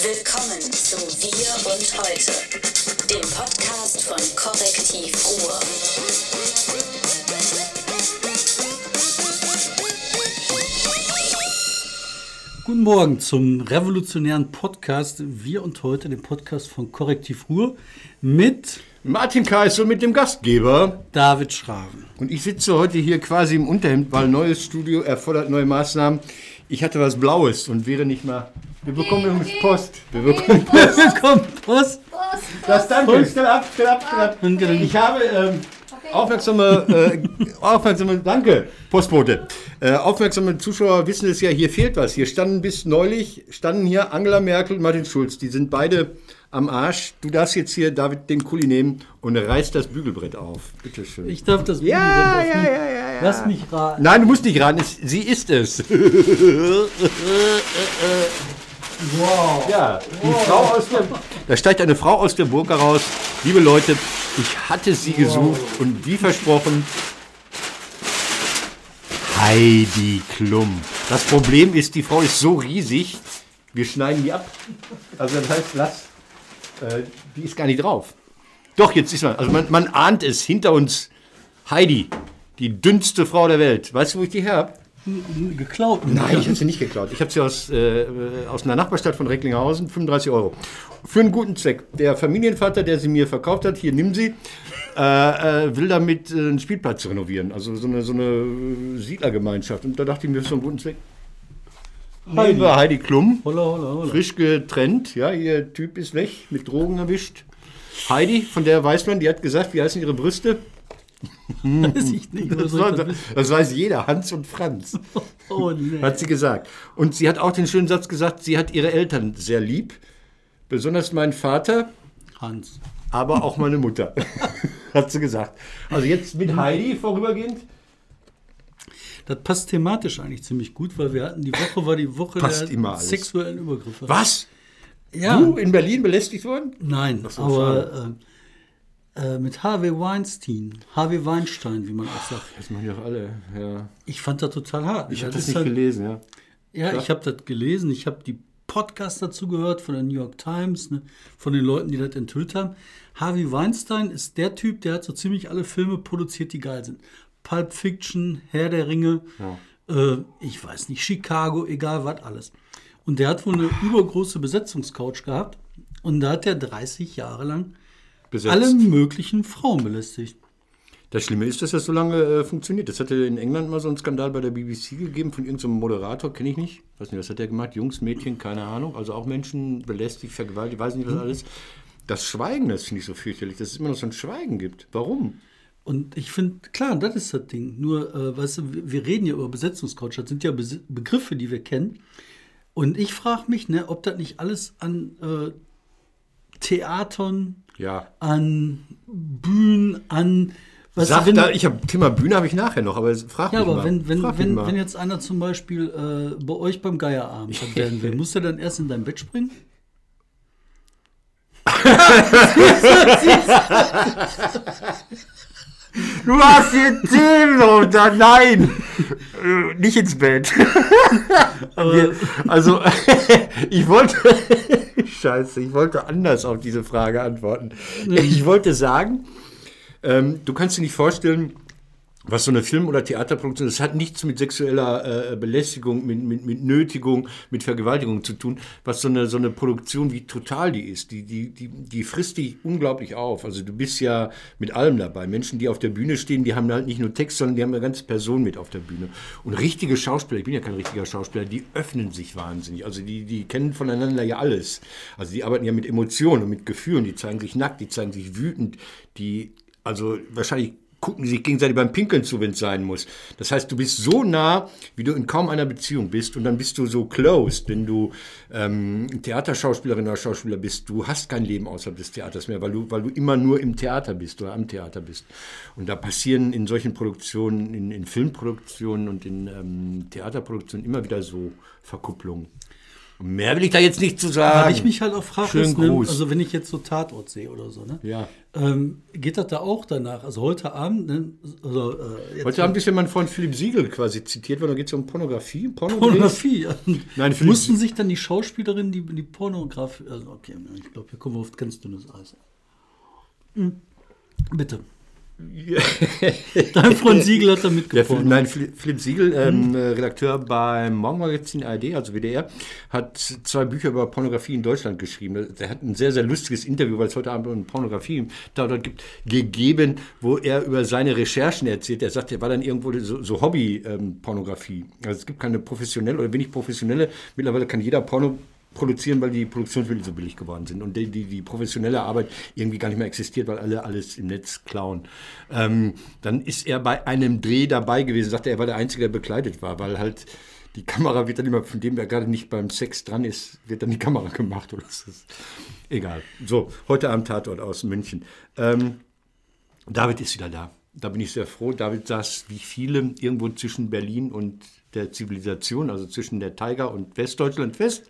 Willkommen zu Wir und Heute, dem Podcast von Korrektiv Ruhr. Guten Morgen zum revolutionären Podcast Wir und Heute, dem Podcast von Korrektiv Ruhr mit Martin Kaiser mit dem Gastgeber. David Schraven. Und ich sitze heute hier quasi im Unterhemd, weil neues Studio erfordert neue Maßnahmen. Ich hatte was Blaues und wäre nicht mal. Wir bekommen übrigens Post. Wir bekommen Post. Willkommen, Prost. Das danke. Stell ab, stell ab, stell ab. Danke. Ich habe ähm, aufmerksame, äh, aufmerksame, danke, Postbote. Äh, aufmerksame Zuschauer wissen es ja, hier fehlt was. Hier standen bis neulich, standen hier Angela Merkel und Martin Schulz. Die sind beide am Arsch. Du darfst jetzt hier, David, den Kuli nehmen und reißt das Bügelbrett auf. Bitte schön. Ich darf das Ja, Bügelbrett ja, öffnen. ja, ja, ja. Lass mich raten. Nein, du musst nicht raten, es, sie ist es. Wow. Ja, die Frau aus der. Da steigt eine Frau aus der Burg heraus. Liebe Leute, ich hatte sie gesucht und wie versprochen. Heidi Klum. Das Problem ist, die Frau ist so riesig, wir schneiden die ab. Also das heißt, lass. Äh, die ist gar nicht drauf. Doch, jetzt ist man. Also man, man ahnt es hinter uns. Heidi, die dünnste Frau der Welt. Weißt du, wo ich die her hab? Geklaut. Nein, ich habe sie nicht geklaut. Ich habe sie aus, äh, aus einer Nachbarstadt von Recklinghausen, 35 Euro. Für einen guten Zweck. Der Familienvater, der sie mir verkauft hat, hier nimm sie, äh, äh, will damit äh, einen Spielplatz renovieren. Also so eine, so eine Siedlergemeinschaft. Und da dachte ich mir, für einen guten Zweck. Heidi, Heidi Klum, Holla, holla, holla. frisch getrennt. Ja, ihr Typ ist weg, mit Drogen erwischt. Heidi, von der weiß man, die hat gesagt, wie heißen ihre Brüste? Weiß ich nicht. Das, war, das weiß jeder, Hans und Franz. Oh, nee. Hat sie gesagt. Und sie hat auch den schönen Satz gesagt, sie hat ihre Eltern sehr lieb. Besonders meinen Vater, Hans. aber auch meine Mutter. hat sie gesagt. Also jetzt mit Heidi vorübergehend. Das passt thematisch eigentlich ziemlich gut, weil wir hatten, die Woche war die Woche Passt der sexuellen Übergriffe. Was? Ja. Du in Berlin belästigt worden? Nein, aber äh, mit Harvey Weinstein, Harvey Weinstein, wie man auch sagt. Das machen ja auch alle. Ja. Ich fand das total hart. Ich habe Das nicht halt- gelesen, ja. Ja, Ja. ich habe das gelesen. Ich habe die Podcasts dazu gehört von der New York Times, ne, von den Leuten, die das enthüllt haben. Harvey Weinstein ist der Typ, der hat so ziemlich alle Filme produziert, die geil sind. Pulp Fiction, Herr der Ringe, äh, ich weiß nicht, Chicago, egal was alles. Und der hat wohl eine übergroße Besetzungscouch gehabt. Und da hat er 30 Jahre lang Besetzt. alle möglichen Frauen belästigt. Das Schlimme ist, dass das so lange äh, funktioniert. Das hatte in England mal so einen Skandal bei der BBC gegeben von irgendeinem Moderator, kenne ich nicht. Weiß nicht, was hat der gemacht? Jungs, Mädchen, keine Ahnung. Also auch Menschen belästigt, vergewaltigt, weiß nicht was alles. Das Schweigen, das finde ich so fürchterlich, dass es immer noch so ein Schweigen gibt. Warum? Und ich finde, klar, das ist das Ding. Nur, äh, weißt du, wir- reden ja über Besetzungscoach. Das sind ja Bes Begriffe, die wir kennen. Und ich frage mich, ne, ob das nicht alles an äh, Theatern, Ja. an Bühnen, an. Weißt Sag du, wenn, da, ich habe Thema Bühne habe ich nachher noch, aber frag ja, mich aber mal. wenn, wenn, wenn, mal. wenn jetzt einer zum Beispiel äh, bei euch beim Geierabend werden will, muss er dann erst in dein Bett springen? Du hast hier Themen runter, nein! Äh, Nicht ins Bett. Wir- also, ich wollte. Scheiße, ich wollte anders auf diese Frage antworten. Ich wollte sagen, ähm, du kannst dir nicht vorstellen, was so eine Film- oder Theaterproduktion, das hat nichts mit sexueller äh, Belästigung, mit, mit, mit Nötigung, mit Vergewaltigung zu tun, was so eine, so eine Produktion, wie total die ist, die, die, die, die frisst dich unglaublich auf. Also du bist ja mit allem dabei. Menschen, die auf der Bühne stehen, die haben halt nicht nur Text, sondern die haben eine ganze Person mit auf der Bühne. Und richtige Schauspieler, ich bin ja kein richtiger Schauspieler, die öffnen sich wahnsinnig. Also die, die kennen voneinander ja alles. Also die arbeiten ja mit Emotionen und mit Gefühlen, die zeigen sich nackt, die zeigen sich wütend, die, also wahrscheinlich gucken sich gegenseitig beim Pinkeln zu, wenn es sein muss. Das heißt, du bist so nah, wie du in kaum einer Beziehung bist und dann bist du so closed, wenn du ähm, Theaterschauspielerin oder Schauspieler bist. Du hast kein Leben außerhalb des Theaters mehr, weil du, weil du immer nur im Theater bist oder am Theater bist. Und da passieren in solchen Produktionen, in, in Filmproduktionen und in ähm, Theaterproduktionen immer wieder so Verkupplungen. Mehr will ich da jetzt nicht zu sagen. Weil ich mich halt auch frage, Schönen ne, Gruß. also wenn ich jetzt so Tatort sehe oder so, ne? Ja. Ähm, geht das da auch danach? Also heute Abend, ne? Also, äh, jetzt Heute Abend ist ja mein Freund Philipp Siegel quasi zitiert worden, da geht es um Pornografie. Porno Pornografie. Nein, Philipp- Mussten sich dann die Schauspielerinnen, die, die Pornografie, also okay, ich glaube, hier kommen wir auf ganz dünnes Eis. Hm. Bitte. Dein Freund Siegel hat da mitgepornt. nein, Philipp, Siegel, ähm, äh, Redakteur beim Morgenmagazin ARD, also WDR, hat zwei Bücher über Pornografie in Deutschland geschrieben. Der hat ein sehr, sehr lustiges Interview, weil es heute Abend um Pornografie da dort gibt, gegeben, wo er über seine Recherchen erzählt. Er sagt, er war dann irgendwo so, so Hobby-Pornografie. also es gibt keine professionelle oder wenig professionelle. Mittlerweile kann jeder Porno produzieren, weil die Produktionsmittel so billig geworden sind und die, die, die professionelle Arbeit irgendwie gar nicht mehr existiert, weil alle alles im Netz klauen. Ähm, dann ist er bei einem Dreh dabei gewesen, sagte er, er war der Einzige, der bekleidet war, weil halt die Kamera wird dann immer, von dem er gerade nicht beim Sex dran ist, wird dann die Kamera gemacht oder so. Egal. So, heute Abend Tatort aus München. Ähm, David ist wieder da. Da bin ich sehr froh. David saß wie viele irgendwo zwischen Berlin und der Zivilisation, also zwischen der Tiger und Westdeutschland fest.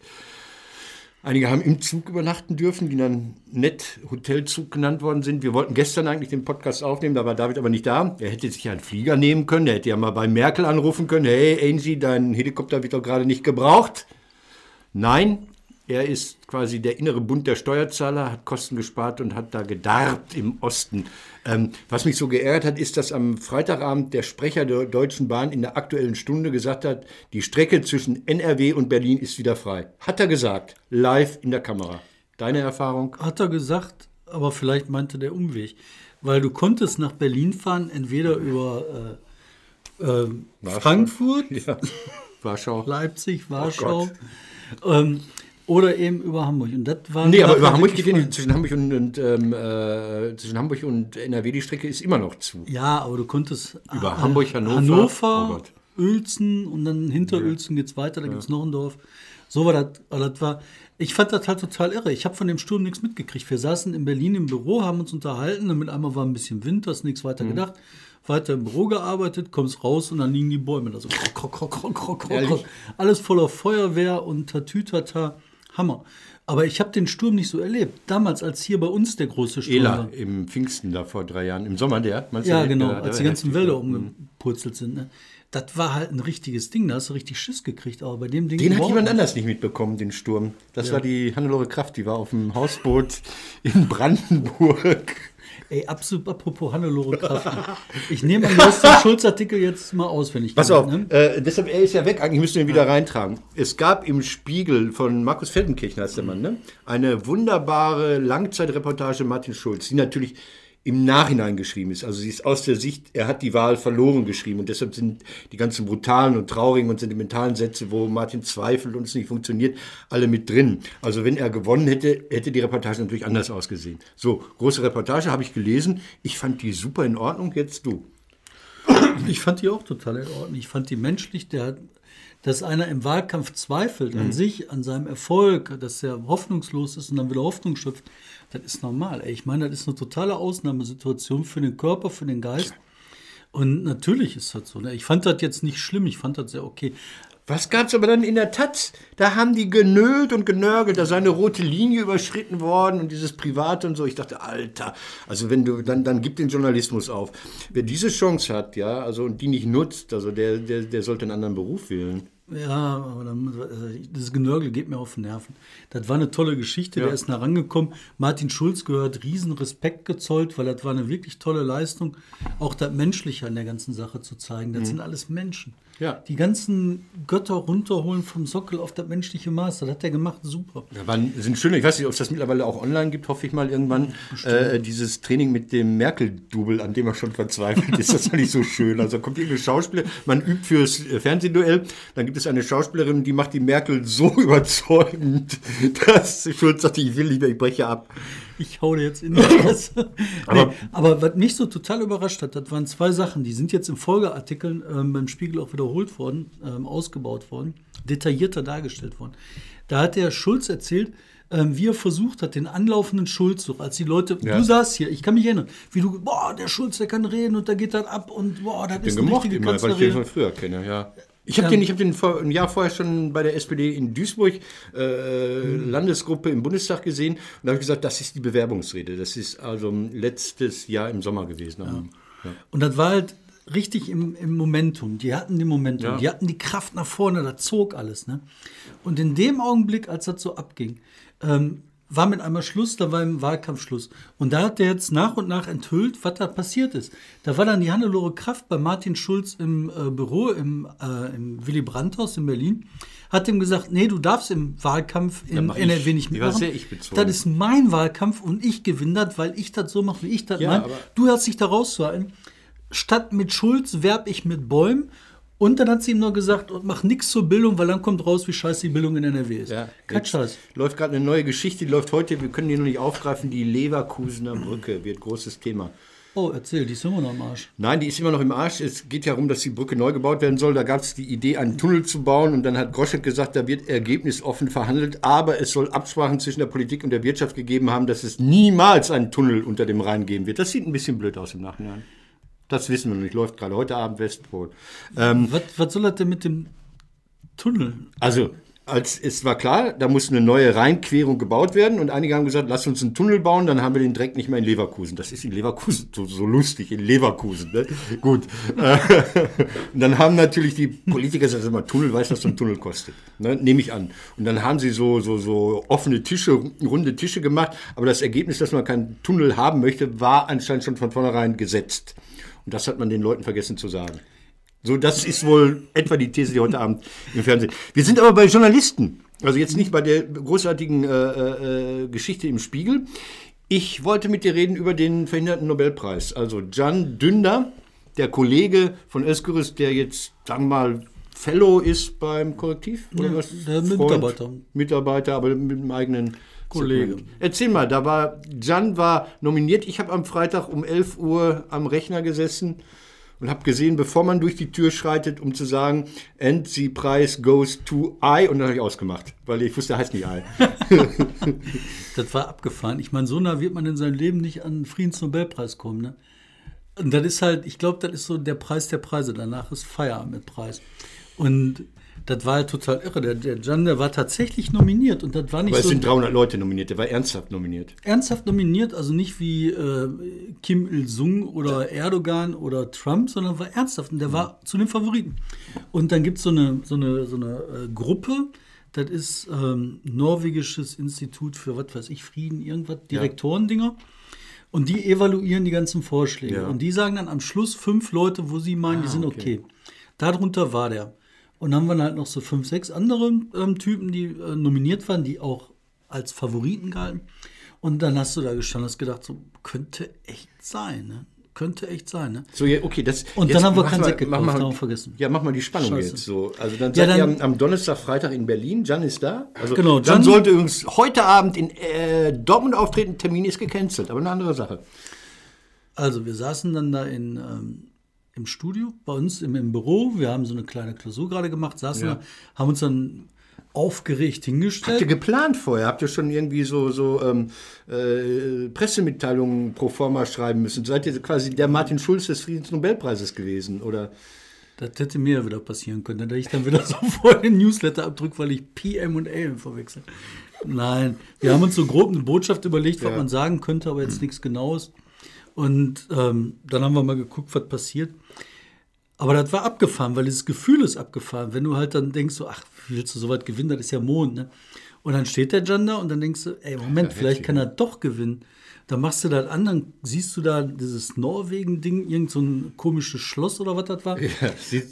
Einige haben im Zug übernachten dürfen, die dann nett Hotelzug genannt worden sind. Wir wollten gestern eigentlich den Podcast aufnehmen, da war David aber nicht da. Er hätte sich einen Flieger nehmen können, er hätte ja mal bei Merkel anrufen können. Hey Angie, dein Helikopter wird doch gerade nicht gebraucht. Nein, er ist quasi der innere Bund der Steuerzahler, hat Kosten gespart und hat da gedarbt im Osten. Ähm, was mich so geärgert hat, ist, dass am Freitagabend der Sprecher der Deutschen Bahn in der aktuellen Stunde gesagt hat, die Strecke zwischen NRW und Berlin ist wieder frei. Hat er gesagt, live in der Kamera. Deine Erfahrung? Hat er gesagt, aber vielleicht meinte der Umweg. Weil du konntest nach Berlin fahren, entweder über äh, äh, Frankfurt, Ja. Warschau. Leipzig, Oh Warschau ähm, oder eben über Hamburg. Und das war Nee, aber über Hamburg geht ja nicht. Zwischen Hamburg und, und ähm, äh, zwischen Hamburg und NRW die Strecke ist immer noch zu. Ja, aber du konntest Über äh, Hamburg, Hannover. Hannover, Oh. Uelzen und dann hinter Uelzen geht es weiter, da gibt es noch ein Dorf. So war das, das war, ich fand das halt total irre. Ich habe von dem Sturm nichts mitgekriegt. Wir saßen in Berlin im Büro, haben uns unterhalten, damit einmal war ein bisschen Wind, hast nichts weiter Mhm. gedacht. Weiter im Büro gearbeitet, kommst raus und dann liegen die Bäume da so. Krok, krok, krok, krok, krok, krok. Ehrlich? Alles voller Feuerwehr und Tatütata. Hammer. Aber ich habe den Sturm nicht so erlebt. Damals, als hier bei uns der große Sturm Ela war. im Pfingsten da vor drei Jahren. Im Sommer der? Ja, genau, der als die ganzen Wälder ja. umgepurzelt sind. Ne? Das war halt ein richtiges Ding, da hast du richtig Schiss gekriegt. Aber bei dem Ding. Den hat jemand anders nicht mitbekommen, den Sturm. Das war die Hannelore Kraft, die war auf dem Hausboot in Brandenburg. Ey, absolut, apropos Hannelore Kraft. Ich nehme an, du hast den Schulz-Artikel jetzt mal auswendig Pass auf, Ne? äh, deshalb, er ist ja weg, eigentlich müssten wir ihn wieder reintragen. Es gab im Spiegel von Markus Feldenkirchen, heißt der Mann, ne? eine wunderbare Langzeitreportage Martin Schulz, die natürlich im Nachhinein geschrieben ist. Also sie ist aus der Sicht, er hat die Wahl verloren geschrieben und deshalb sind die ganzen brutalen und traurigen und sentimentalen Sätze, wo Martin zweifelt und es nicht funktioniert, alle mit drin. Also wenn er gewonnen hätte, hätte die Reportage natürlich anders ausgesehen. So, große Reportage habe ich gelesen. Ich fand die super in Ordnung, jetzt du. Ich fand die auch total in Ordnung. Ich fand die menschlich, der, dass einer im Wahlkampf zweifelt Mhm. an sich, an seinem Erfolg, dass er hoffnungslos ist und dann wieder Hoffnung schöpft, das ist normal. Ey. Ich meine, das ist eine totale Ausnahmesituation für den Körper, für den Geist. Und natürlich ist das so. Ne? Ich fand das jetzt nicht schlimm, ich fand das sehr okay. Was gab's aber dann in der Taz? Da haben die genölt und genörgelt, da sei eine rote Linie überschritten worden und dieses Private und so. Ich dachte, Alter, also wenn du, dann, dann gib den Journalismus auf. Wer diese Chance hat, ja, also und die nicht nutzt, also der, der, der sollte einen anderen Beruf wählen. Ja, aber dann, äh, dieses Genörgel geht mir auf den Nerven. Das war eine tolle Geschichte, der ist nah rangekommen. Martin Schulz gehört riesen Respekt gezollt, weil das war eine wirklich tolle Leistung, auch das Menschliche an der ganzen Sache zu zeigen. Das sind alles Menschen. Ja. Die ganzen Götter runterholen vom Sockel auf das menschliche Maß, das hat er gemacht, super. Da waren, sind schöne, ich weiß nicht, ob es das mittlerweile auch online gibt, hoffe ich mal irgendwann. Äh, dieses Training mit dem Merkel-Double, an dem er schon verzweifelt ist, das fand ich so schön. Also kommt irgendeine Schauspieler, man übt fürs äh, Fernsehduell, dann gibt es eine Schauspielerin, die macht die Merkel so überzeugend, dass Schulz sagt, ich will lieber, ich breche ab. Ich hau dir jetzt in die Fresse. Aber- nee, aber was mich so total überrascht hat, das waren zwei Sachen, die sind jetzt in Folgeartikeln ähm, beim Spiegel auch wiederholt worden, ähm, ausgebaut worden, detaillierter dargestellt worden. Da hat der Schulz erzählt, ähm, wie er versucht hat, den anlaufenden Schulz, so, als die Leute, Ja. du saßt hier, ich kann mich erinnern, wie du, boah, der Schulz, der kann reden und der geht dann ab und boah, das Den ist eine gemocht richtige immer, weil ich den von früher kenne, ja. Ich habe den, ich hab den vor, ein Jahr vorher schon bei der SPD in Duisburg, äh, Landesgruppe im Bundestag gesehen. Und da habe ich gesagt, das ist die Bewerbungsrede. Das ist also letztes Jahr im Sommer gewesen. Ja. Und das war halt richtig im, im Momentum. Die hatten den Momentum, Ja. die hatten die Kraft nach vorne, da zog alles. Ne? Und in dem Augenblick, als das so abging, ähm, war mit einmal Schluss, da war im Wahlkampf Schluss. Und da hat der jetzt nach und nach enthüllt, was da passiert ist. Da war dann die Hannelore Kraft bei Martin Schulz im äh, Büro im, äh, im Willy Brandt-Haus in Berlin, hat ihm gesagt, nee, du darfst im Wahlkampf in ich. NRW nicht Die war mitmachen. sehr ich-bezogen. Das ist mein Wahlkampf und ich gewinne das, weil ich das so mache, wie ich das Ja, meine. Du hast dich da rauszuhalten. Statt mit Schulz werb ich mit Bäumen. Und dann hat sie ihm noch gesagt, und mach nichts zur Bildung, weil dann kommt raus, wie scheiße die Bildung in NRW ist. Ja, Scheiß. Läuft gerade eine neue Geschichte, die läuft heute, wir können die noch nicht aufgreifen, die Leverkusener Brücke wird großes Thema. Oh, erzähl, die ist immer noch am Arsch. Nein, die ist immer noch im Arsch. Es geht ja darum, dass die Brücke neu gebaut werden soll. Da gab es die Idee, einen Tunnel zu bauen. Und dann hat Groschek gesagt, da wird ergebnisoffen verhandelt. Aber es soll Absprachen zwischen der Politik und der Wirtschaft gegeben haben, dass es niemals einen Tunnel unter dem Rhein geben wird. Das sieht ein bisschen blöd aus im Nachhinein. Das wissen wir noch nicht. Läuft gerade heute Abend Westpol. Ähm, Was, was soll das denn mit dem Tunnel? also, als es war klar, da muss eine neue Rheinquerung gebaut werden und einige haben gesagt, lass uns einen Tunnel bauen, dann haben wir den direkt nicht mehr in Leverkusen. Das ist in Leverkusen so, so lustig, in Leverkusen. Ne? Gut. Äh, und dann haben natürlich die Politiker gesagt, sag mal, Tunnel, weißt du, was so ein Tunnel kostet? Ne? Nehme ich an. Und dann haben sie so, so, so offene Tische, runde Tische gemacht, aber das Ergebnis, dass man keinen Tunnel haben möchte, war anscheinend schon von vornherein gesetzt. Und das hat man den Leuten vergessen zu sagen. So, das ist wohl etwa die These, die heute Abend im Fernsehen. Wir sind aber bei Journalisten. Also jetzt nicht bei der großartigen äh, äh, Geschichte im Spiegel. Ich wollte mit dir reden über den verhinderten Nobelpreis. Also Can Dündar, der Kollege von Özgürüz, der jetzt, sagen wir mal, Fellow ist beim Korrektiv? Oder Ja, was? der Mitarbeiter. Mitarbeiter, aber mit dem eigenen Kollege. Erzähl mal, da war, Can war nominiert. Ich habe am Freitag um 11 Uhr am Rechner gesessen und habe gesehen, bevor man durch die Tür schreitet, um zu sagen, and the prize goes to I, und dann habe ich ausgemacht, weil ich wusste, er heißt nicht I. Das war abgefahren. Ich meine, so nah wird man in seinem Leben nicht an den Friedensnobelpreis kommen. Ne? Und das ist halt, ich glaube, das ist so der Preis der Preise. Danach ist Feierabend mit Preis. Und das war halt total irre. Der, der Can, der war tatsächlich nominiert. Und das war nicht Aber es so sind 300 Leute nominiert, der war ernsthaft nominiert. ernsthaft nominiert, also nicht wie äh, Kim Il-sung oder Erdogan oder Trump, sondern war ernsthaft und der war zu den Favoriten. Und dann gibt so es eine, so eine, so eine äh, Gruppe, das ist ähm, norwegisches Institut für, was weiß ich, Frieden, irgendwas, Direktorendinger. Und die evaluieren die ganzen Vorschläge. Ja. Und die sagen dann am Schluss fünf Leute, wo sie meinen, die sind okay. Darunter war der. Und dann waren halt noch so fünf, sechs andere ähm, Typen, die äh, nominiert waren, die auch als Favoriten galten. Und dann hast du da gestanden und hast gedacht, so könnte echt sein, ne? Könnte echt sein, ne? So, ja, okay, das. Und dann haben wir keinen Sekt gekauft, mal- haben wir vergessen. Ja, mach mal die Spannung Scheiße. jetzt so. Also dann Ja, seid ihr dann- am, am Donnerstag, Freitag in Berlin. Jan ist da. Also Genau, Jan, Jan- sollte übrigens heute Abend in äh, Dortmund auftreten. Termin ist gecancelt, aber eine andere Sache. Also wir saßen dann da in, ähm, im Studio, bei uns im, im Büro. Wir haben so eine kleine Klausur gerade gemacht, saßen Ja. da, haben uns dann aufgeregt Habt ihr hingestellt. geplant vorher? Habt ihr schon irgendwie so, so ähm, äh, Pressemitteilungen pro forma schreiben müssen? Seid ihr quasi der Martin Schulz des Friedensnobelpreises gewesen? Oder? Das hätte mir ja wieder passieren können, dann hätte ich dann wieder so vor den Newsletter abdrückt, weil ich PM und AM verwechsel. Nein, wir haben uns so grob eine Botschaft überlegt, was Ja. man sagen könnte, aber jetzt nichts Genaues. Und ähm, dann haben wir mal geguckt, was passiert. Aber das war abgefahren, weil dieses Gefühl ist abgefahren. Wenn du halt dann denkst, so, ach, wie willst du so weit gewinnen? Das ist ja Mond, ne? Und dann steht der Jan da und dann denkst du, ey, Moment, vielleicht kann er doch gewinnen. Dann machst du das an, dann siehst du da dieses Norwegen-Ding, irgend so ein komisches Schloss oder was das war. Ja,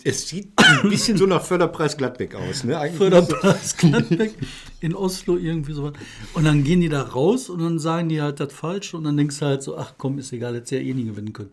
es sieht, ein bisschen so nach Förderpreis Gladbeck aus. Ne? Eigentlich Förderpreis Gladbeck in Oslo, irgendwie sowas. Und dann gehen die da raus und dann sagen die halt das Falsche und dann denkst du halt so, ach komm, ist egal, hättest ja eh nie gewinnen können.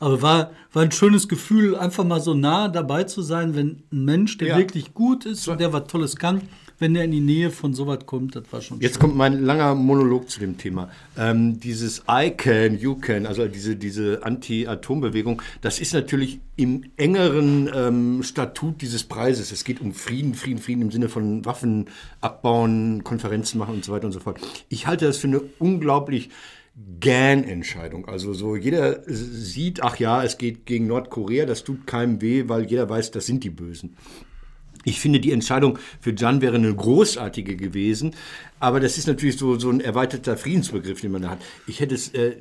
Aber war, war ein schönes Gefühl, einfach mal so nah dabei zu sein, wenn ein Mensch, der Ja. wirklich gut ist und der was Tolles kann, wenn der in die Nähe von sowas kommt, das war schon Jetzt schön. kommt mein langer Monolog zu dem Thema. Ähm, dieses I can, you can, also diese, diese Anti-Atom-Bewegung, das ist natürlich im engeren ähm, Statut dieses Preises. Es geht um Frieden, Frieden, Frieden im Sinne von Waffen abbauen, Konferenzen machen und so weiter und so fort. Ich halte das für eine unglaublich GAN-Entscheidung. Also so jeder sieht, ach ja, es geht gegen Nordkorea, das tut keinem weh, weil jeder weiß, das sind die Bösen. Ich finde, die Entscheidung für Jan wäre eine großartige gewesen, aber das ist natürlich so, so ein erweiterter Friedensbegriff, den man da hat. Ich hätte es, äh,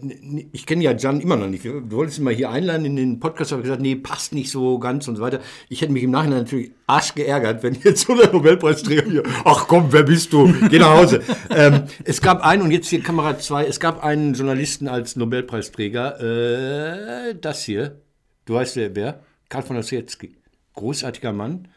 ich kenne ja Jan immer noch nicht. Du wolltest ihn mal hier einladen in den Podcast, aber gesagt, nee, passt nicht so ganz und so weiter. Ich hätte mich im Nachhinein natürlich arsch geärgert, wenn jetzt so der Nobelpreisträger hier, ach komm, wer bist du? Geh nach Hause. ähm, es gab einen, und jetzt hier Kamera 2, es gab einen Journalisten als Nobelpreisträger, äh, das hier, du weißt wer, wer? Karl von Ossietzky. Großartiger Mann.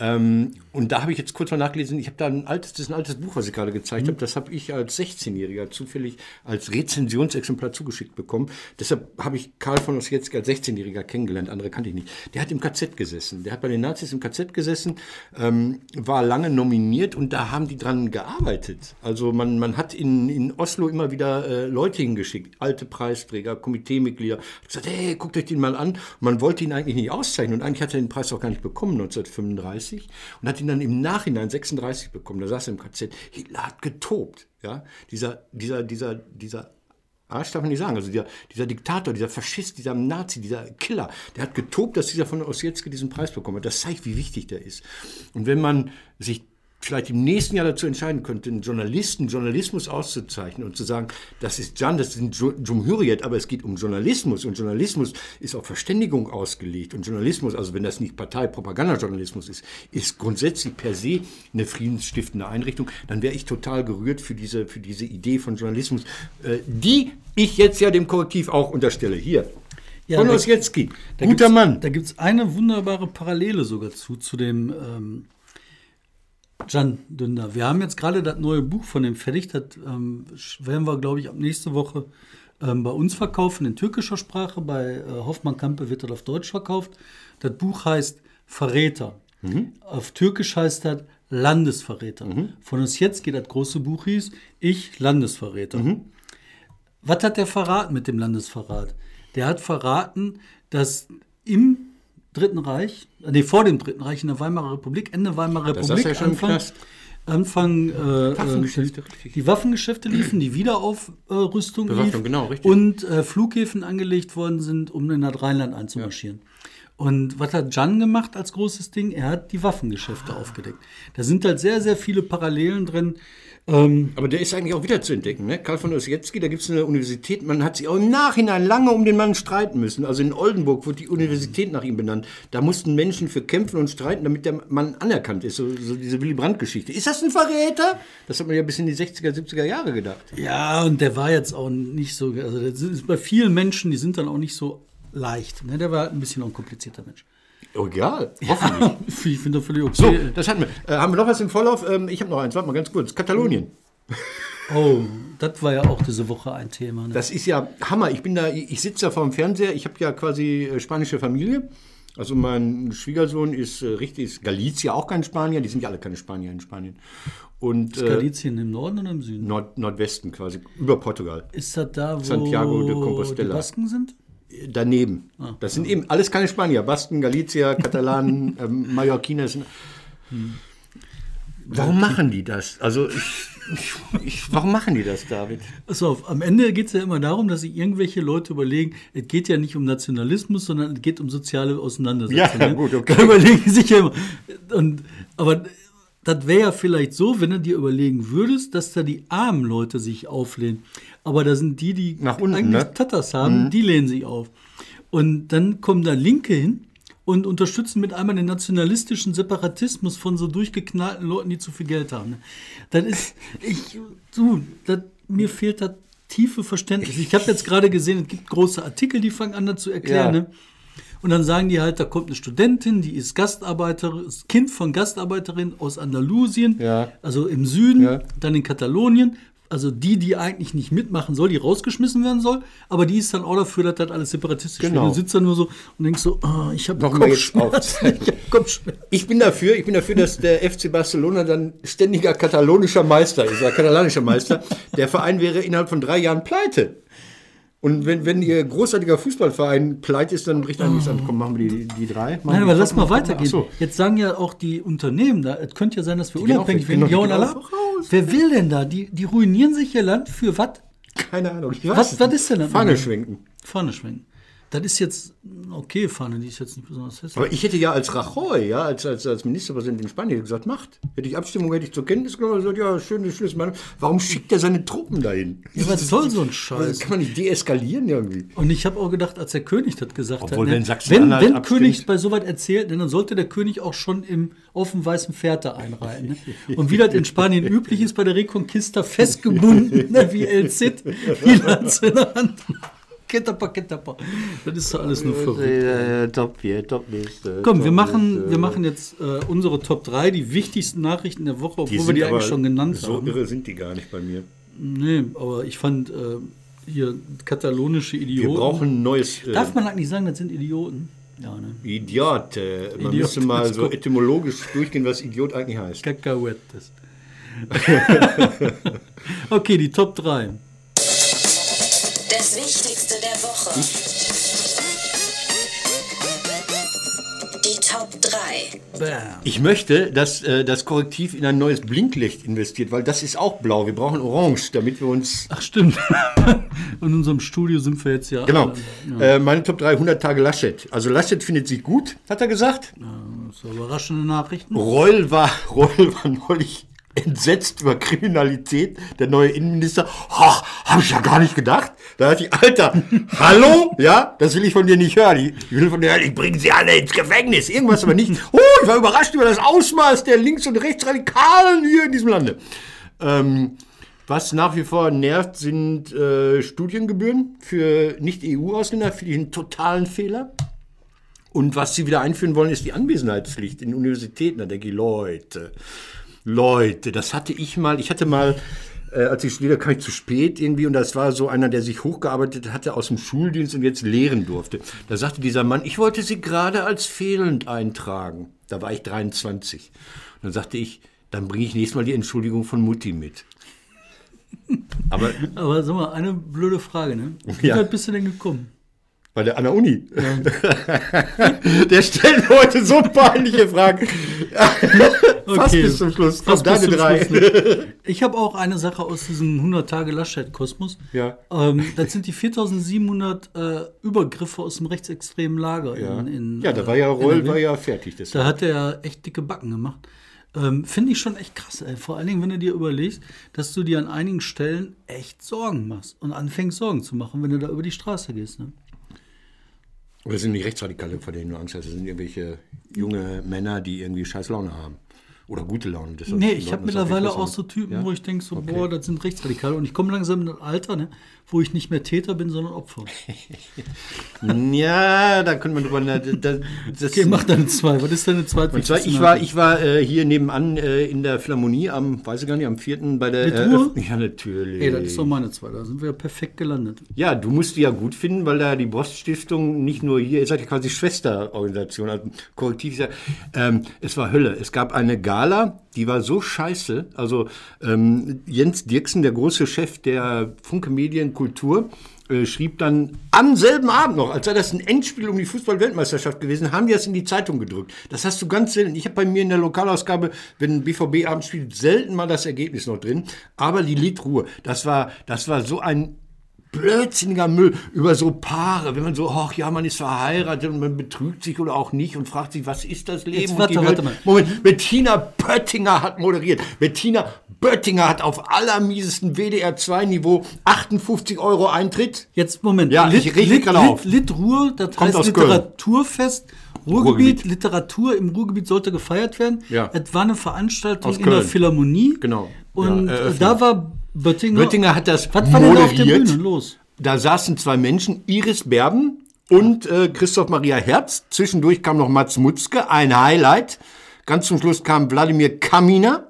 Ähm, und da habe ich jetzt kurz mal nachgelesen, ich habe da ein altes, das ist ein altes Buch, was ich gerade gezeigt habe, das habe ich als 16-Jähriger zufällig als Rezensionsexemplar zugeschickt bekommen. Deshalb habe ich Karl von Ossietzky als 16-Jähriger kennengelernt, andere kannte ich nicht. Der hat im KZ gesessen, der hat bei den Nazis im KZ gesessen, ähm, war lange nominiert und da haben die dran gearbeitet. Also man, man hat in, in Oslo immer wieder äh, Leute hingeschickt, alte Preisträger, Komiteemitglieder, gesagt, hey, guckt euch den mal an. Und man wollte ihn eigentlich nicht auszeichnen und eigentlich hat er den Preis auch gar nicht bekommen, 1935 und hat ihn dann im Nachhinein 36 bekommen. Da saß er im KZ. Hitler hat getobt. Ja? Dieser, dieser, dieser, dieser Arsch darf man nicht sagen. Also dieser, dieser Diktator, dieser Faschist, dieser Nazi, dieser Killer, der hat getobt, dass dieser von Ossietzky diesen Preis bekommen hat. Das zeigt, wie wichtig der ist. Und wenn man sich vielleicht im nächsten Jahr dazu entscheiden könnte, einen Journalisten Journalismus auszuzeichnen und zu sagen, das ist Jan, das ist ein Jumhuriyet, aber es geht um Journalismus und Journalismus ist auf Verständigung ausgelegt und Journalismus, also wenn das nicht Partei-Propagandajournalismus ist, ist grundsätzlich per se eine friedensstiftende Einrichtung, dann wäre ich total gerührt für diese, für diese Idee von Journalismus, äh, die ich jetzt ja dem Korrektiv auch unterstelle. Hier, Ja, Da guter Mann. Da gibt es eine wunderbare Parallele sogar zu, zu dem ähm, Can Dündar. Wir haben jetzt gerade das neue Buch von dem fertig. Das ähm, werden wir, glaube ich, ab nächste Woche ähm, bei uns verkaufen in türkischer Sprache. Bei äh, Hoffmann Kampe wird das auf Deutsch verkauft. Das Buch heißt Verräter. Auf Türkisch heißt das Landesverräter. Von uns jetzt geht das große Buch hieß Ich Landesverräter. Was hat der verraten mit dem Landesverrat? Der hat verraten, dass im Dritten Reich, äh, nee, vor dem Dritten Reich in der Weimarer Republik, Ende Weimarer Da saß Republik, im Anfang. Anfang äh, Waffengeschäfte, äh, die Waffengeschäfte liefen, die Wiederaufrüstung lief genau, und äh, Flughäfen angelegt worden sind, um in das Rheinland einzumarschieren. Und was hat Jan gemacht als großes Ding? Er hat die Waffengeschäfte aufgedeckt. Da sind halt sehr, sehr viele Parallelen drin. Ähm, Aber der ist eigentlich auch wieder zu entdecken. Ne? Karl von Ossietzky, da gibt es eine Universität, man hat sich auch im Nachhinein lange um den Mann streiten müssen. Also in Oldenburg wurde die Universität nach ihm benannt. Da mussten Menschen für kämpfen und streiten, damit der Mann anerkannt ist. So, so diese Willy Brandt-Geschichte. Ist das ein Verräter? Das hat man ja bis in die 60er, 70er Jahre gedacht. Ja, und der war jetzt auch nicht so, also das ist bei vielen Menschen, die sind dann auch nicht so leicht. Ne? Der war ein bisschen auch ein komplizierter Mensch. Oh, egal, hoffentlich. ich finde das völlig So, okay. das hatten wir. Äh, haben wir noch was im Vorlauf? Ähm, ich habe noch eins, warte mal ganz kurz. Katalonien. Oh, das war ja auch diese Woche ein Thema. Ne? Das ist ja Hammer. Ich bin da, ich sitze da vor dem Fernseher. Ich habe ja quasi äh, spanische Familie. Also mein Schwiegersohn ist äh, richtig, ist Galicia auch kein Spanier. Die sind ja alle keine Spanier in Spanien. Und äh, Galizien im Norden oder im Süden? Nord Nordwesten quasi, über Portugal. Ist das da, wo Santiago de die Compostela. Basken sind? Daneben. Das sind eben alles keine Spanier. Basken, Galicia, Katalanen, ähm, Mallorquiner. Sind, warum machen die das? Also, ich, ich, warum machen die das, David? Auf, am Ende geht es ja immer darum, dass sich irgendwelche Leute überlegen, es geht ja nicht um Nationalismus, sondern es geht um soziale Auseinandersetzungen. Ja, ne? gut, okay. Da überlegen sie sich ja immer. Und, aber das wäre ja vielleicht so, wenn du dir überlegen würdest, dass da die armen Leute sich auflehnen. Aber da sind die, die Nach unten, eigentlich ne? Tatas haben, die lehnen sich auf. Und dann kommen da Linke hin und unterstützen mit einmal den nationalistischen Separatismus von so durchgeknallten Leuten, die zu viel Geld haben. ne? Das ist, ich, du, das, mir fehlt das tiefe Verständnis. Ich habe jetzt gerade gesehen, es gibt große Artikel, die fangen an, das zu erklären. Ja. Ne? Und dann sagen die halt, da kommt eine Studentin, die ist Gastarbeiterin, ist Kind von Gastarbeiterin aus Andalusien, Ja. also im Süden, Ja. dann in Katalonien. Also die, die eigentlich nicht mitmachen soll, die rausgeschmissen werden soll, aber die ist dann auch dafür, dass das alles separatistisch Genau. wird. Du sitzt da nur so und denkst so, ah, ich habe Kopfschmerzen. Ich hab Kopfschmerzen. Ich bin dafür, ich bin dafür, dass der FC Barcelona dann ständiger katalonischer Meister ist, oder katalanischer Meister. Der Verein wäre innerhalb von drei Jahren pleite. Und wenn, wenn ihr großartiger Fußballverein pleite ist, dann bricht einem nichts an. Komm, machen wir die, die drei. Nein, aber die lass mal weitergehen. so. Jetzt sagen ja auch die Unternehmen da, es könnte ja sein, dass wir auch unabhängig werden. die Ja, und Allah. Wer will denn da? Die, die ruinieren sich ihr Land für was? Keine Ahnung. Was, was ist denn das? Fahne schwenken. Fahne schwenken. Das ist jetzt okay Fahne, die ist jetzt nicht besonders hässlich. Aber ich hätte ja als Rajoy, ja, als, als, als Ministerpräsident in Spanien gesagt, macht. Hätte ich Abstimmung, hätte ich zur Kenntnis genommen und gesagt, ja, schönes, schönes Mann. Warum schickt er seine Truppen dahin? Ja, was soll so ein Das Scheiß? kann man nicht deeskalieren irgendwie. Und ich habe auch gedacht, als der König das gesagt Obwohl, hat, wenn ne, wenn, wenn abstimmt- König bei sowas erzählt, ne, dann sollte der König auch schon im, auf dem weißen Pferd da einreiten. Ne? Und wie das in Spanien üblich ist, bei der Reconquista festgebunden, ne, wie El Cid, die Lanze in der Hand. Ketapa, ketapa. Das ist doch alles nur verrückt. Äh, top 4, Top nächste. Komm, wir Top machen, nächste. wir machen jetzt äh, unsere Top 3, die wichtigsten Nachrichten der Woche, obwohl wir sind die eigentlich schon genannt So haben. irre sind die gar nicht bei mir. Nee, aber ich fand äh, hier katalonische Idioten. Wir brauchen ein neues. Äh, Darf man eigentlich sagen, das sind Idioten? Ja, ne? Idiot. Äh, man Idiot, müsste mal so etymologisch durchgehen, was Idiot eigentlich heißt. Kakaoettes. okay, die Top 3. Woche. Die Top 3. Bam. Ich möchte, dass äh, das Korrektiv in ein neues Blinklicht investiert, weil das ist auch blau. Wir brauchen Orange, damit wir uns. Ach, stimmt. In unserem Studio sind wir jetzt ja. Genau. alle- Äh, meine Top 3, 100 Tage Laschet. Also Laschet findet sich gut, hat er gesagt. So überraschende Nachrichten. Reul war, Reul war neulich entsetzt über Kriminalität. Der neue Innenminister. Ha, habe ich ja gar nicht gedacht. Da hat ich, Alter, hallo? Ja, das will ich von dir nicht hören. Ich, ich will von dir hören, ich bringe sie alle ins Gefängnis. Irgendwas aber nicht. Oh, ich war überrascht über das Ausmaß der Links- und Rechtsradikalen hier in diesem Lande. Ähm, was nach wie vor nervt, sind äh, Studiengebühren für Nicht-EU-Ausländer, für den totalen Fehler. Und was sie wieder einführen wollen, ist die Anwesenheitspflicht in Universitäten. Da denke ich, Leute, Leute, das hatte ich mal, ich hatte mal, äh, als ich studierte, kam ich zu spät irgendwie und das war so einer, der sich hochgearbeitet hatte aus dem Schuldienst und jetzt lehren durfte. Da sagte dieser Mann, ich wollte sie gerade als fehlend eintragen. Da war ich 23. Und dann sagte ich, dann bringe ich nächstes Mal die Entschuldigung von Mutti mit. Aber Aber sag mal, eine blöde Frage, ne? Wie Ja. weit bist du denn gekommen? Bei der, an der Uni. der stellt heute so peinliche Fragen. Fast Okay. bis zum Schluss. Fast Komm, deine drei. Schluss, ne? Ich habe auch eine Sache aus diesem 100 Tage Laschet-Kosmos. Ja. Ähm, das sind die 4700 äh, Übergriffe aus dem rechtsextremen Lager. Ja. In, in, ja, da war ja äh, Roll war ja fertig. Das Da hat er echt dicke Backen gemacht. Ähm, Finde ich schon echt krass, ey. Vor allen Dingen, wenn du dir überlegst, dass du dir an einigen Stellen echt Sorgen machst und anfängst, Sorgen zu machen, wenn du da über die Straße gehst. Ne? Oder sind die Rechtsradikale, vor denen du Angst hast? Das sind irgendwelche junge Männer, die irgendwie scheiß Laune haben. Oder gute Laune. Das Nee, ich habe mittlerweile auch so Typen, Ja? wo ich denke, so, Okay. boah, das sind Rechtsradikale. Und ich komme langsam in ein Alter, ne, wo ich nicht mehr Täter bin, sondern Opfer. Ja, da könnte man drüber. na, Das, das, Okay, mach deine zwei. Was ist deine Und zwar, ich war, ich war äh, hier nebenan äh, in der Philharmonie am, weiß ich gar nicht, am 4. bei der? Eröffnung. Ja, natürlich. Ey, das ist doch meine zwei. Da sind wir perfekt gelandet. Ja, du musst die ja gut finden, weil da die Brost-Stiftung nicht nur hier, ihr seid ja quasi Schwesterorganisation, also Korrektiv ist ja, ähm, es war Hölle. Es gab eine Gala, die war so scheiße. Also ähm, Jens Dirksen, der große Chef der Funke Medien Kultur, äh, schrieb dann am selben Abend noch, als sei das ein Endspiel um die Fußball-Weltmeisterschaft gewesen, haben die das in die Zeitung gedrückt. Das hast du ganz selten. Ich habe bei mir in der Lokalausgabe, wenn BVB abends spielt, selten mal das Ergebnis noch drin. Aber die Liedruhe, das war, das war so ein blödsinniger Müll über so Paare, wenn man so, ach ja, man ist verheiratet und man betrügt sich oder auch nicht und fragt sich, was ist das Leben? Jetzt warte, warte Welt- mal. Moment, Bettina Böttinger hat moderiert. Bettina Böttinger hat auf allermiesesten WDR2-Niveau 58 Euro Eintritt. Jetzt, Moment. Ja, ich reg mich gerade auf. Lit, Ruhr, das Kommt heißt. Literaturfest. Ruhrgebiet, Ruhrgebiet. Literatur im Ruhrgebiet sollte gefeiert werden. Ja. Es war eine Veranstaltung in der. Philharmonie. Genau. Und Ja, da war Böttinger. Böttinger hat das Was war denn da auf der moderiert. Bühne los? Da saßen zwei Menschen, Iris Berben und äh, Christoph Maria Herbst. Zwischendurch kam noch Mats Mutzke, ein Highlight. Ganz zum Schluss kam Wladimir Kaminer.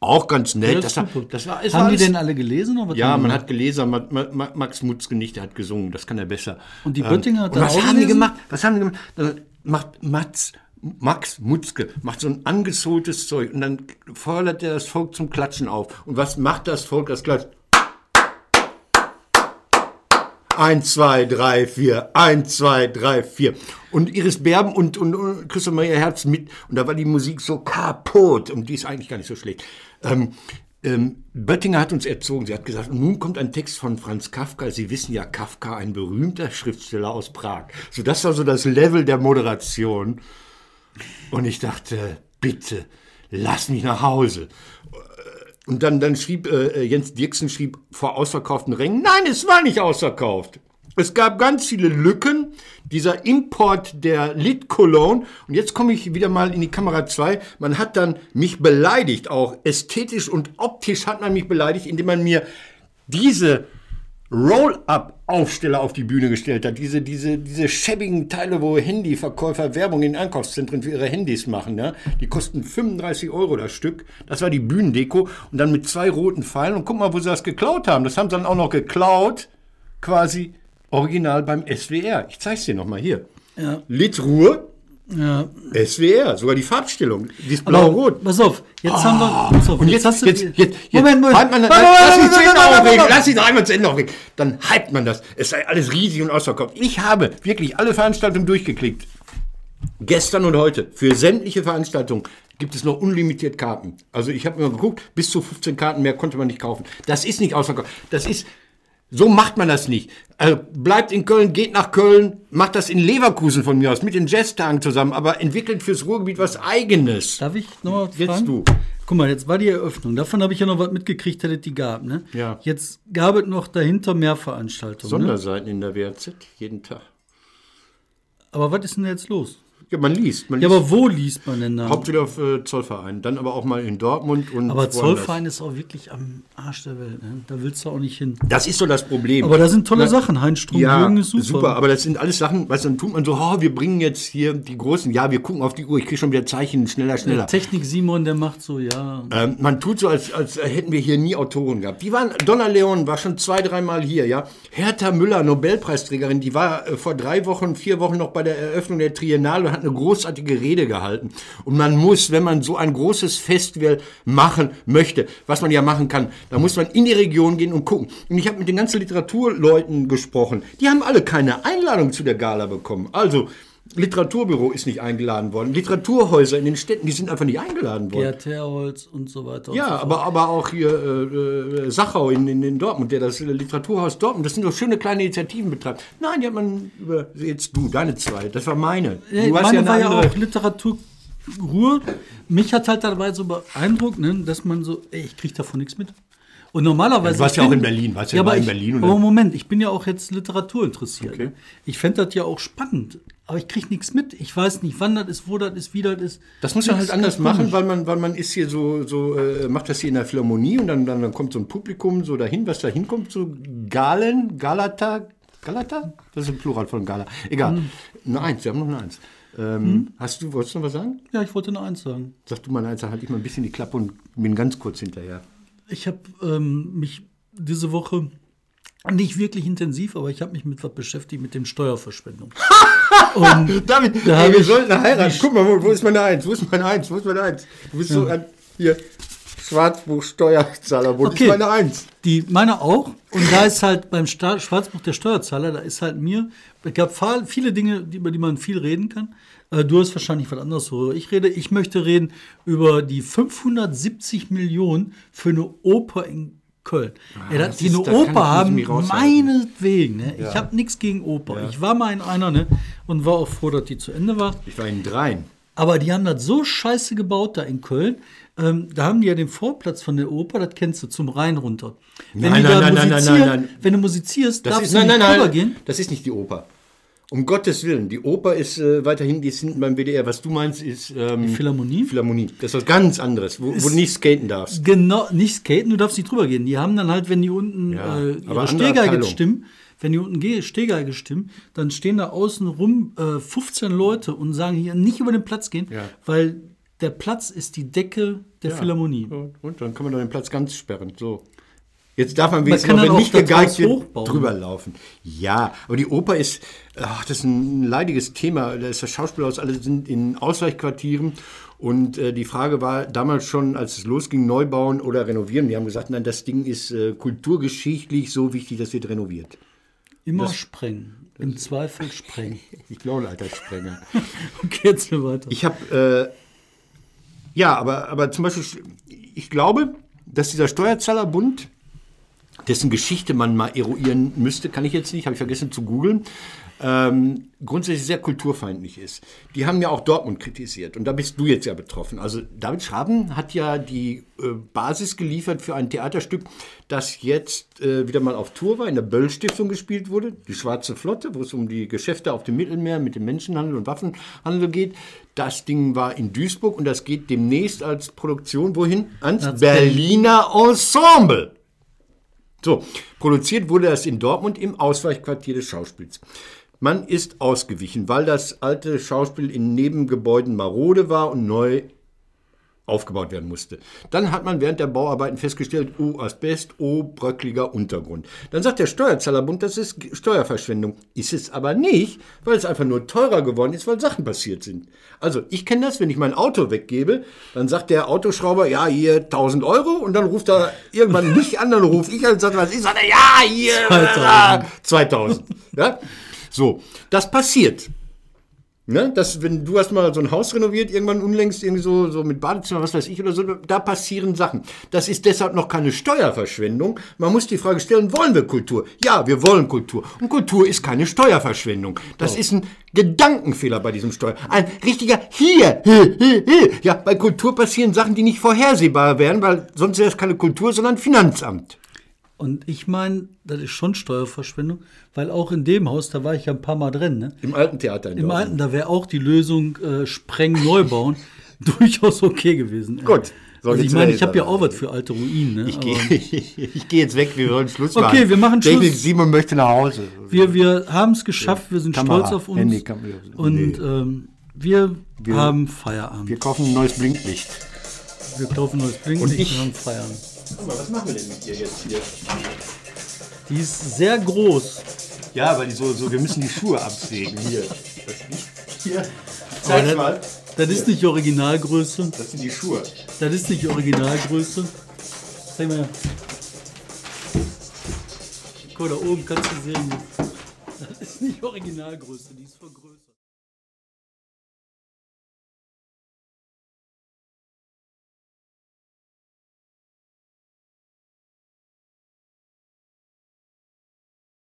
Auch ganz nett. Ja, das, war, das war, Haben die denn alle gelesen? Ja, man hat gelesen, Ma- Ma- Ma- Max Mutzke nicht, der hat gesungen, das kann er besser. Und die Böttinger hat und da was auch haben die gemacht? Was haben die gemacht? Macht Mats, Max Mutzke macht so ein angesohltes Zeug und dann fordert er das Volk zum Klatschen auf. Und was macht das Volk? Das klatscht. Eins, zwei, drei, vier. Eins, zwei, drei, vier. Und Iris Berben und, und, und Christoph Maria Herz mit. Und da war die Musik so kaputt. Und die ist eigentlich gar nicht so schlecht. Ähm, ähm, Böttinger hat uns erzogen. Sie hat gesagt, nun kommt ein Text von Franz Kafka. Sie wissen ja, Kafka, ein berühmter Schriftsteller aus Prag. So, das war so das Level der Moderation. Und ich dachte, bitte, lass mich nach Hause. Und dann, dann schrieb äh, Jens Dirksen schrieb vor ausverkauften Rängen, nein, es war nicht ausverkauft. Es gab ganz viele Lücken, dieser Import der Lit Cologne. Und jetzt komme ich wieder mal in die Kamera 2. Man hat dann mich beleidigt, auch ästhetisch und optisch hat man mich beleidigt, indem man mir diese Roll-Up-Aufsteller auf die Bühne gestellt hat. Diese, diese, diese schäbigen Teile, wo Handyverkäufer Werbung in Einkaufszentren für ihre Handys machen. Ja? Die kosten 35 Euro das Stück. Das war die Bühnendeko. Und dann mit zwei roten Pfeilen. Und guck mal, wo sie das geklaut haben. Das haben sie dann auch noch geklaut, quasi original beim SWR. Ich zeig's dir nochmal hier. Ja. Litruhe, Ja. SWR, sogar die Farbstellung. Die ist blau-rot. pass auf, jetzt haben wir. Pass auf, Und jetzt, hast jetzt, du. jetzt, jetzt, Moment, Moment. Halt man, Warte, lass mich zu Ende aufregen, lass mich doch einmal zu Ende aufregen. Dann hypt man das. Es sei alles riesig und ausverkauft. Ich habe wirklich alle Veranstaltungen durchgeklickt. Gestern und heute. Für sämtliche Veranstaltungen gibt es noch unlimitiert Karten. Also ich habe mir mal geguckt, bis zu 15 Karten mehr konnte man nicht kaufen. Das ist nicht ausverkauft. Das ist, so macht man das nicht. Also bleibt in Köln, geht nach Köln, macht das in Leverkusen von mir aus, mit den Jazztagen zusammen, aber entwickelt fürs Ruhrgebiet was Eigenes. Darf ich noch mal Jetzt fragen? du. Guck mal, jetzt war die Eröffnung. Davon habe ich ja noch was mitgekriegt, es die gab. Ne? Ja. Jetzt gab es noch dahinter mehr Veranstaltungen. Ne? Sonderseiten in der WRZ, jeden Tag. Aber was ist denn jetzt los? Ja, man liest. Man Ja, liest aber wo liest man denn da? hauptsächlich auf äh, Zollverein, dann aber auch mal in Dortmund und aber. Zollverein ist auch wirklich am Arsch der Welt. Ne? Da willst du auch nicht hin. Das ist so das Problem. Aber da sind tolle Na, Sachen. Heinz Strom Ja, Jürgen ist super. super. aber das sind alles Sachen, weißt du, dann tut man so, oh, wir bringen jetzt hier die großen, ja, wir gucken auf die Uhr, ich kriege schon wieder Zeichen, schneller, schneller. Technik Simon, der macht so, ja. Ähm, man tut so, als, als hätten wir hier nie Autoren gehabt. Die waren, Donna Leon war schon zwei, dreimal hier, ja. Hertha Müller, Nobelpreisträgerin, die war äh, vor drei Wochen, vier Wochen noch bei der Eröffnung der Triennale und hat eine großartige Rede gehalten. Und man muss, wenn man so ein großes Festival machen möchte, was man ja machen kann, da muss man in die Region gehen und gucken. Und ich habe mit den ganzen Literaturleuten gesprochen. Die haben alle keine Einladung zu der Gala bekommen. Also, Literaturbüro ist nicht eingeladen worden. Literaturhäuser in den Städten, die sind einfach nicht eingeladen worden. Gerd Herholz und so weiter. und so Ja, fort. aber, aber auch hier äh, äh, Sachau in, in, in Dortmund, der das Literaturhaus Dortmund, das sind doch schöne kleine Initiativen betreibt. Nein, die hat man über, jetzt du, deine zwei, das war meine. Du Ja, hast meine eine war ja auch Literatur Ruhe. Mich hat halt dabei so beeindruckt, ne, dass man so, ey, ich kriege davon nichts mit. Und normalerweise. Ja, du warst ja auch bin- in Berlin, warst ja aber mal in ich, Berlin, oder? Aber Moment, ich bin ja auch jetzt Literatur interessiert. Okay. Ich fände das ja auch spannend. Aber ich kriege nichts mit. Ich weiß nicht, wann das ist, wo das ist, wie das ist. Das muss man halt anders machen, weil man, weil man ist hier so, so äh, macht das hier in der Philharmonie und dann, dann, dann kommt so ein Publikum so dahin, was da hinkommt, so Galen, Galata, Galata? Das ist ein Plural von Gala. Egal. Hm. Eine Eins, wir haben noch eine Eins. Ähm, Hast du, wolltest du noch was sagen? Ja, ich wollte nur eins sagen. Sag du mal eine Eins, dann halte ich mal ein bisschen die Klappe und bin ganz kurz hinterher. Ich habe ähm, mich diese Woche nicht wirklich intensiv, aber ich habe mich mit was beschäftigt mit dem Steuerverschwendung. Und David, Da ey, wir ich- sollten heiraten. Guck mal, wo, wo ist meine Eins? Wo ist meine Eins? Wo ist meine Eins? Du bist so ein, hier, Schwarzbuch Steuerzahler. Wo Okay. ist meine Eins? Die meine auch. Und da ist halt beim Sta Schwarzbuch der Steuerzahler, da ist halt mir, es gab viele Dinge, über die man viel reden kann. Äh, Du hast wahrscheinlich was anderes, worüber ich rede. Ich möchte reden über die 570 Millionen für eine Oper in Köln. Ey, dass das die ist- eine Oper haben, meinetwegen. Ne? Ich habe nichts gegen Oper. Ich war mal in einer ne? und war auch froh, dass die zu Ende war. Ich war in dreien. Aber die haben das so scheiße gebaut da in Köln. Ähm, da haben die ja den Vorplatz von der Oper, das kennst du, zum Rhein runter. Wenn Nein, nein, da nein, nein, nein, nein, wenn du musizierst, Das darfst ist, du nein, nicht nein, nein. gehen. Das ist nicht die Oper. Um Gottes Willen. Die Oper ist äh, weiterhin, die ist hinten beim WDR. Was du meinst, ist. Ähm, Philharmonie? Philharmonie. Das ist was ganz anderes, wo, wo du nicht skaten darfst. Genau, nicht skaten, du darfst nicht drüber gehen. Die haben dann halt, wenn die unten Ja, äh, ihre Stehgeige stimmen, wenn die unten Ge- Stehgeige stimmen, dann stehen da außen rum äh, 15 Leute und sagen hier nicht über den Platz gehen, Ja. weil der Platz ist die Decke der Philharmonie. Und, und dann kann man doch den Platz ganz sperren. So. Jetzt darf man Man wenigstens dann wenn nicht das gegeigt wird, hochbauen. drüber laufen. Ja, aber die Oper ist, ach, das ist ein leidiges Thema. Da ist das Schauspielhaus, alle sind in Ausweichquartieren. Und äh, die Frage war damals schon, als es losging, neu bauen oder renovieren. Die haben gesagt, nein, das Ding ist äh, kulturgeschichtlich so wichtig, das wird renoviert. Immer sprengen. Im Zweifel sprengen. Ich glaube, alter Sprenger. Okay, jetzt weiter. Ich habe, äh, ja, aber, aber zum Beispiel, ich glaube, dass dieser Steuerzahlerbund, dessen Geschichte man mal eruieren müsste, kann ich jetzt nicht, habe ich vergessen zu googeln, ähm, grundsätzlich sehr kulturfeindlich ist. Die haben ja auch Dortmund kritisiert und da bist du jetzt ja betroffen. Also David Schraben hat ja die äh, Basis geliefert für ein Theaterstück, das jetzt äh, wieder mal auf Tour war, in der Böll-Stiftung gespielt wurde, die Schwarze Flotte, wo es um die Geschäfte auf dem Mittelmeer mit dem Menschenhandel und Waffenhandel geht. Das Ding war in Duisburg und das geht demnächst als Produktion wohin? Ans Ans Berliner Ensemble. So, produziert wurde das in Dortmund im Ausweichquartier des Schauspiels. Man ist ausgewichen, weil das alte Schauspiel in Nebengebäuden marode war und neu aufgebaut werden musste. Dann hat man während der Bauarbeiten festgestellt, oh Asbest, oh bröckliger Untergrund. Dann sagt der Steuerzahlerbund, das ist Steuerverschwendung. Ist es aber nicht, weil es einfach nur teurer geworden ist, weil Sachen passiert sind. Also ich kenne das, wenn ich mein Auto weggebe, dann sagt der Autoschrauber, ja, hier 1000 Euro und dann ruft er irgendwann mich an, dann rufe ich an und sagt, was ist? Sagt er, ja, hier 2000. 2000. Ja? So, das passiert. Ne? Das, wenn du hast mal so ein Haus renoviert, irgendwann unlängst, irgendwie so, so mit Badezimmer, was weiß ich oder so, da passieren Sachen. Das ist deshalb noch keine Steuerverschwendung. Man muss die Frage stellen, wollen wir Kultur? Ja, wir wollen Kultur. Und Kultur ist keine Steuerverschwendung. Das ist ein Gedankenfehler bei diesem Steuer. Ein richtiger hier. Ja, bei Kultur passieren Sachen, die nicht vorhersehbar wären, weil sonst wäre es keine Kultur, sondern Finanzamt. Und ich meine, das ist schon Steuerverschwendung, weil auch in dem Haus, da war ich ja ein paar Mal drin, ne? Im alten Theater in Im Dortmund. alten, da wäre auch die Lösung äh, sprengen, neu bauen durchaus okay gewesen. ey. Gut. So, Also ich meine, ich habe ja auch was für alte Ruinen. Ne? Ich gehe geh jetzt weg, wir wollen Schluss machen. Okay, wir machen David Schluss. Simon möchte nach Hause. wir wir haben es geschafft, wir sind Kamera, stolz auf uns. Handy, Kamera. und Nee. ähm, wir, Wir- haben Feierabend. Wir kaufen ein neues Blinklicht. Wir kaufen neues Blinklicht Und ich- und haben Feierabend. Guck mal, was machen wir denn mit dir jetzt hier? Die ist sehr groß. Ja, weil die so, so, wir müssen die Schuhe absägen. Hier. Das hier. Zeig das, mal. das ist nicht Originalgröße. Das sind die Schuhe. Das ist nicht Originalgröße. Zeig mal. Guck, da oben kannst du sehen. Das ist nicht Originalgröße, die ist vergrößert.